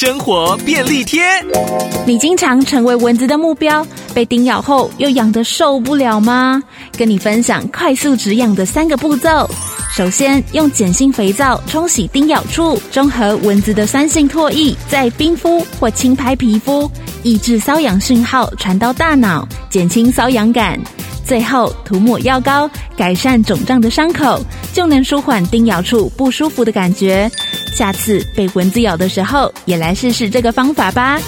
生活便利贴。你经常成为蚊子的目标，被叮咬后又痒得受不了吗？跟你分享快速止痒的三个步骤。首先，用碱性肥皂冲洗叮咬处，中和蚊子的酸性唾液，再冰敷或轻拍皮肤，抑制瘙痒讯号传到大脑，减轻瘙痒感。最后，涂抹药膏，改善肿胀的伤口，就能舒缓叮咬处不舒服的感觉。下次被蚊子咬的时候，也来试试这个方法吧。